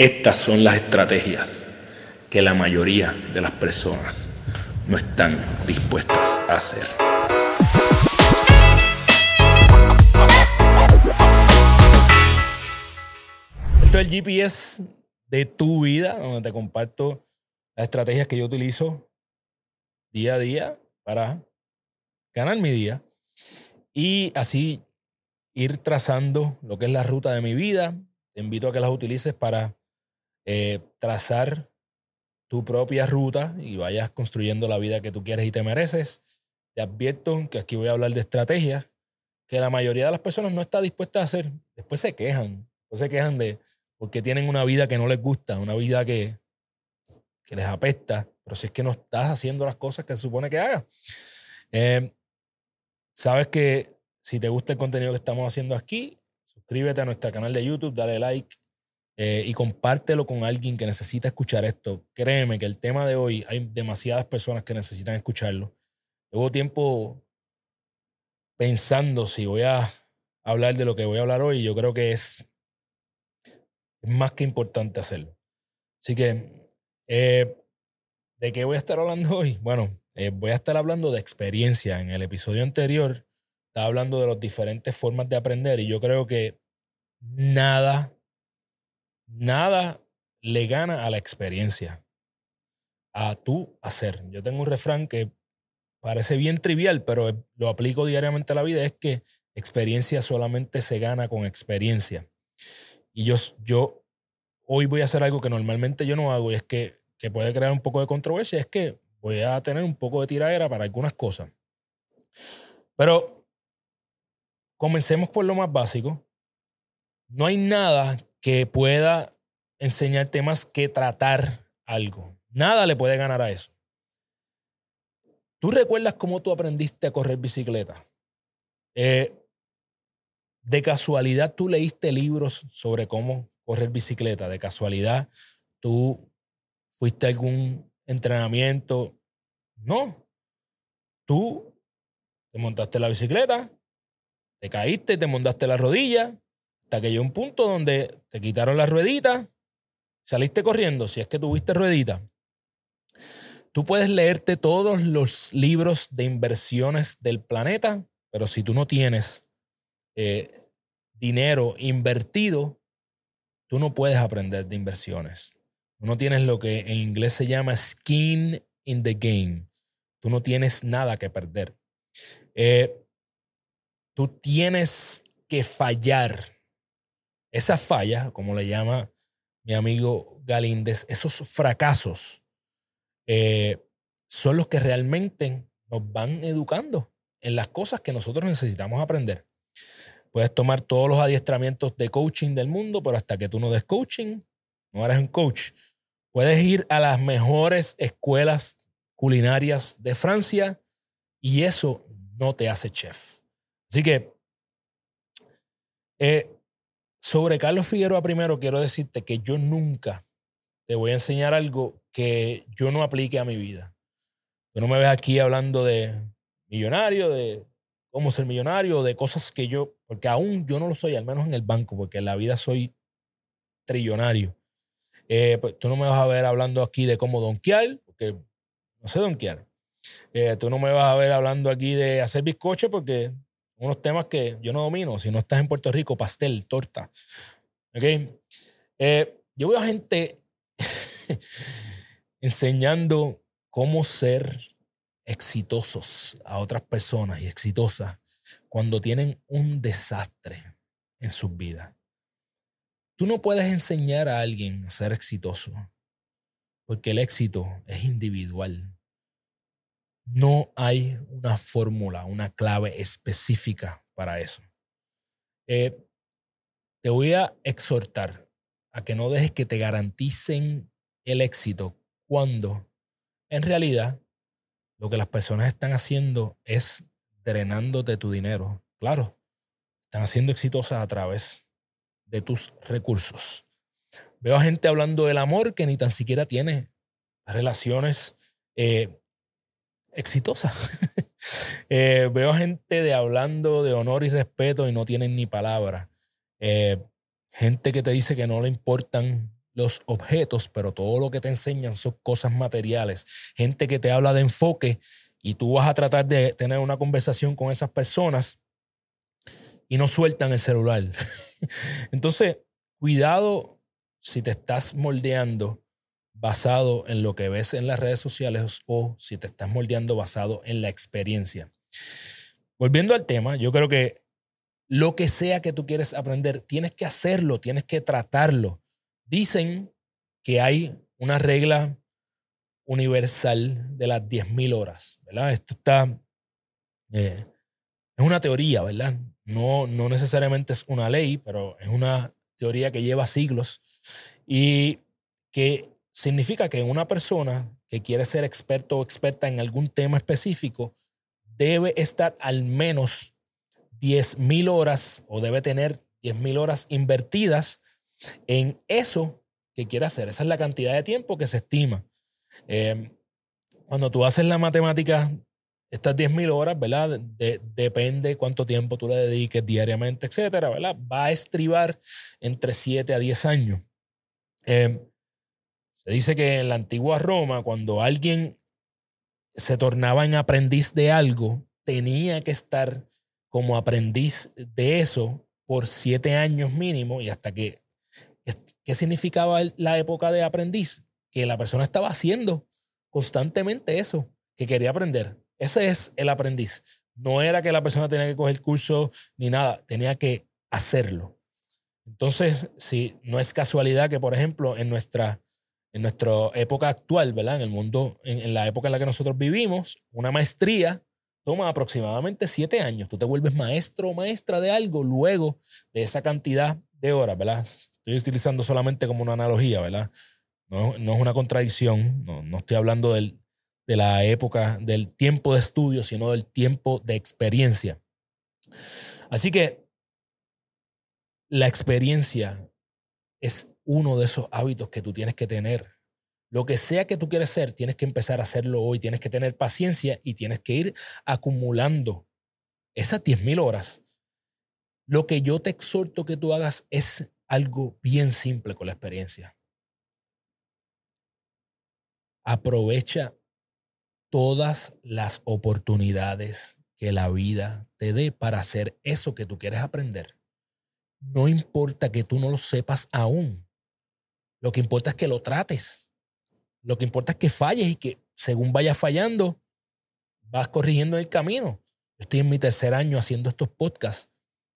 Estas son las estrategias que la mayoría de las personas no están dispuestas a hacer. Esto es el GPS de tu vida, donde te comparto las estrategias que yo utilizo día a día para ganar mi día y así ir trazando lo que es la ruta de mi vida. Te invito a que las utilices para eh, trazar tu propia ruta y vayas construyendo la vida que tú quieres y te mereces. Te advierto que aquí voy a hablar de estrategias que la mayoría de las personas no está dispuesta a hacer. Después se quejan, después se quejan de porque tienen una vida que no les gusta, una vida que, que les apesta, pero si es que no estás haciendo las cosas que se supone que hagas. Eh, sabes que si te gusta el contenido que estamos haciendo aquí, suscríbete a nuestro canal de YouTube, dale like eh, y compártelo con alguien que necesita escuchar esto. Créeme que el tema de hoy hay demasiadas personas que necesitan escucharlo. Llevo tiempo pensando si voy a hablar de lo que voy a hablar hoy. Yo creo que es, es más que importante hacerlo. Así que, eh, ¿de qué voy a estar hablando hoy? Bueno, eh, voy a estar hablando de experiencia. En el episodio anterior estaba hablando de las diferentes formas de aprender y yo creo que nada, nada le gana a la experiencia, a tú hacer. Yo tengo un refrán que parece bien trivial, pero lo aplico diariamente a la vida, es que experiencia solamente se gana con experiencia. Y yo, yo hoy voy a hacer algo que normalmente yo no hago y es que, que puede crear un poco de controversia, es que voy a tener un poco de tiradera para algunas cosas. Pero comencemos por lo más básico. No hay nada que pueda enseñarte más que tratar algo. Nada le puede ganar a eso. ¿Tú recuerdas cómo tú aprendiste a correr bicicleta? Eh, de casualidad tú leíste libros sobre cómo correr bicicleta. De casualidad tú fuiste a algún entrenamiento. No. Tú te montaste la bicicleta, te caíste, te montaste la rodilla, hasta que llegó un punto donde te quitaron la ruedita, saliste corriendo, si es que tuviste ruedita. Tú puedes leerte todos los libros de inversiones del planeta, pero si tú no tienes eh, dinero invertido, tú no puedes aprender de inversiones. Tú no tienes lo que en inglés se llama skin in the game. Tú no tienes nada que perder. Eh, tú tienes que fallar. Esa falla, como le llama mi amigo Galíndez, esos fracasos eh, son los que realmente nos van educando en las cosas que nosotros necesitamos aprender. Puedes tomar todos los adiestramientos de coaching del mundo, pero hasta que tú no des coaching, no eres un coach. Puedes ir a las mejores escuelas culinarias de Francia y eso no te hace chef. Así que, eh, sobre Carlos Figueroa primero, quiero decirte que yo nunca te voy a enseñar algo que yo no aplique a mi vida. Tú no me ves aquí hablando de millonario, de cómo ser millonario, de cosas que yo, porque aún yo no lo soy, al menos en el banco, porque en la vida soy trillonario. Eh, pues, tú no me vas a ver hablando aquí de cómo donkear, porque no sé donkear. Eh, tú no me vas a ver hablando aquí de hacer bizcocho, porque unos temas que yo no domino. Si no estás en Puerto Rico, pastel, torta. ¿Ok? Eh, yo veo a gente enseñando cómo ser exitosos a otras personas y exitosas cuando tienen un desastre en sus vidas. Tú no puedes enseñar a alguien a ser exitoso, porque el éxito es individual. No hay una fórmula, una clave específica para eso. Eh, te voy a exhortar a que no dejes que te garanticen el éxito cuando en realidad lo que las personas están haciendo es drenándote tu dinero. Claro, están siendo exitosas a través de tus recursos. Veo a gente hablando del amor que ni tan siquiera tiene relaciones eh, exitosas. Eh, veo gente de hablando de honor y respeto y no tienen ni palabra. Eh, gente que te dice que no le importan los objetos, pero todo lo que te enseñan son cosas materiales. Gente que te habla de enfoque y tú vas a tratar de tener una conversación con esas personas y no sueltan el celular. Entonces, cuidado si te estás moldeando basado en lo que ves en las redes sociales o si te estás moldeando basado en la experiencia. Volviendo al tema, yo creo que lo que sea que tú quieres aprender, tienes que hacerlo, tienes que tratarlo. Dicen que hay una regla universal de las 10.000 horas, ¿verdad? Esto está, eh, es una teoría, ¿verdad? No, no necesariamente es una ley, pero es una teoría que lleva siglos y que significa que una persona que quiere ser experto o experta en algún tema específico debe estar al menos 10.000 horas o debe tener 10.000 horas invertidas en eso que quiere hacer. Esa es la cantidad de tiempo que se estima. Eh, cuando tú haces la matemática, estas 10.000 horas, ¿verdad? depende cuánto tiempo tú le dediques diariamente, etcétera, ¿verdad? Va a estribar entre 7 a 10 años. Eh, se dice que en la antigua Roma, cuando alguien se tornaba en aprendiz de algo, tenía que estar como aprendiz de eso por siete años mínimo y hasta que, ¿qué significaba la época de aprendiz? Que la persona estaba haciendo constantemente eso, que quería aprender. Ese es el aprendiz. No era que la persona tenía que coger curso ni nada, tenía que hacerlo. Entonces, si no es casualidad que, por ejemplo, en nuestra, en nuestra época actual, ¿verdad? En el mundo, en la época en la que nosotros vivimos, una maestría toma aproximadamente siete años. Tú te vuelves maestro o maestra de algo luego de esa cantidad de horas, ¿verdad? Estoy utilizando solamente como una analogía, ¿verdad? No, es una contradicción, no, estoy hablando de la época, del tiempo de estudio, sino del tiempo de experiencia. Así que la experiencia es uno de esos hábitos que tú tienes que tener lo que sea que tú quieres ser, tienes que empezar a hacerlo hoy, tienes que tener paciencia y tienes que ir acumulando esas 10.000 horas. Lo que yo te exhorto que tú hagas es algo bien simple con la experiencia. Aprovecha todas las oportunidades que la vida te dé para hacer eso que tú quieres aprender. No importa que tú no lo sepas aún. Lo que importa es que lo trates. Lo que importa es que falles y que según vayas fallando, vas corrigiendo el camino. Estoy en mi tercer año haciendo estos podcasts.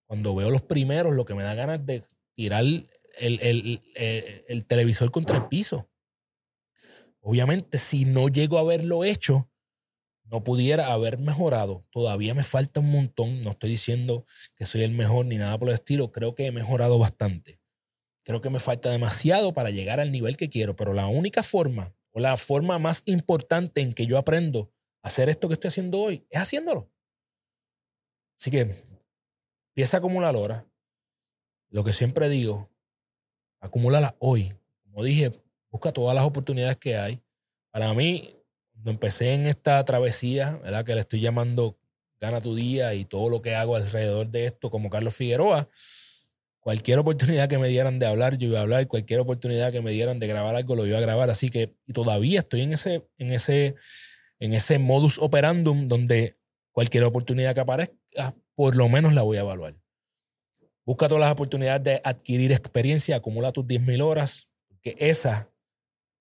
Cuando veo los primeros, lo que me da ganas de tirar el, el, televisor contra el piso. Obviamente, si no llego a haberlo hecho, no pudiera haber mejorado. Todavía me falta un montón. No estoy diciendo que soy el mejor ni nada por el estilo. Creo que he mejorado bastante. Creo que me falta demasiado para llegar al nivel que quiero, pero la única forma o la forma más importante en que yo aprendo a hacer esto que estoy haciendo hoy es haciéndolo. Así que empieza a acumular horas. Lo que siempre digo, acumúlala hoy. Como dije, busca todas las oportunidades que hay. Para mí, cuando empecé en esta travesía, ¿verdad? que le estoy llamando Gana tu día y todo lo que hago alrededor de esto como Carlos Figueroa, Cualquier oportunidad que me dieran de hablar, yo iba a hablar. Cualquier oportunidad que me dieran de grabar algo, lo iba a grabar. Así que todavía estoy en ese, en ese, en ese modus operandum donde cualquier oportunidad que aparezca, por lo menos la voy a evaluar. Busca todas las oportunidades de adquirir experiencia, acumula tus 10.000 horas, que esa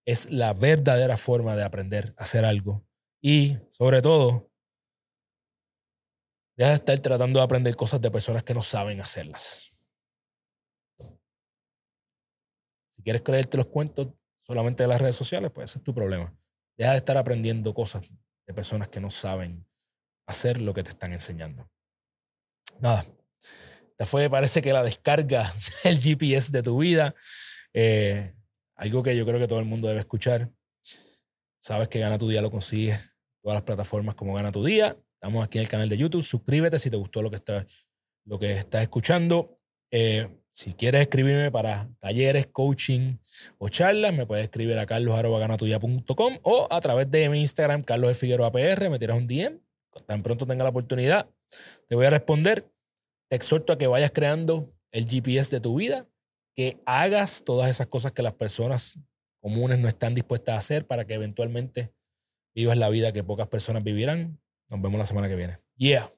es la verdadera forma de aprender a hacer algo. Y sobre todo, deja de estar tratando de aprender cosas de personas que no saben hacerlas. Quieres creerte los cuentos solamente de las redes sociales, pues ese es tu problema. Deja de estar aprendiendo cosas de personas que no saben hacer lo que te están enseñando. Nada. Esta fue, parece que la descarga del GPS de tu vida. Eh, algo que yo creo que todo el mundo debe escuchar. Sabes que Gana tu Día lo consigues todas las plataformas como Gana tu Día. Estamos aquí en el canal de YouTube. Suscríbete si te gustó lo que, está, lo que estás escuchando. Eh, si quieres escribirme para talleres, coaching o charlas, me puedes escribir a carlos.ganatuya.com o a través de mi Instagram, Carlos Figueroa PR, me tiras un DM. Tan pronto tenga la oportunidad, te voy a responder. Te exhorto a que vayas creando el GPS de tu vida que hagas todas esas cosas que las personas comunes no están dispuestas a hacer para que eventualmente vivas la vida que pocas personas vivirán. Nos vemos la semana que viene. Yeah.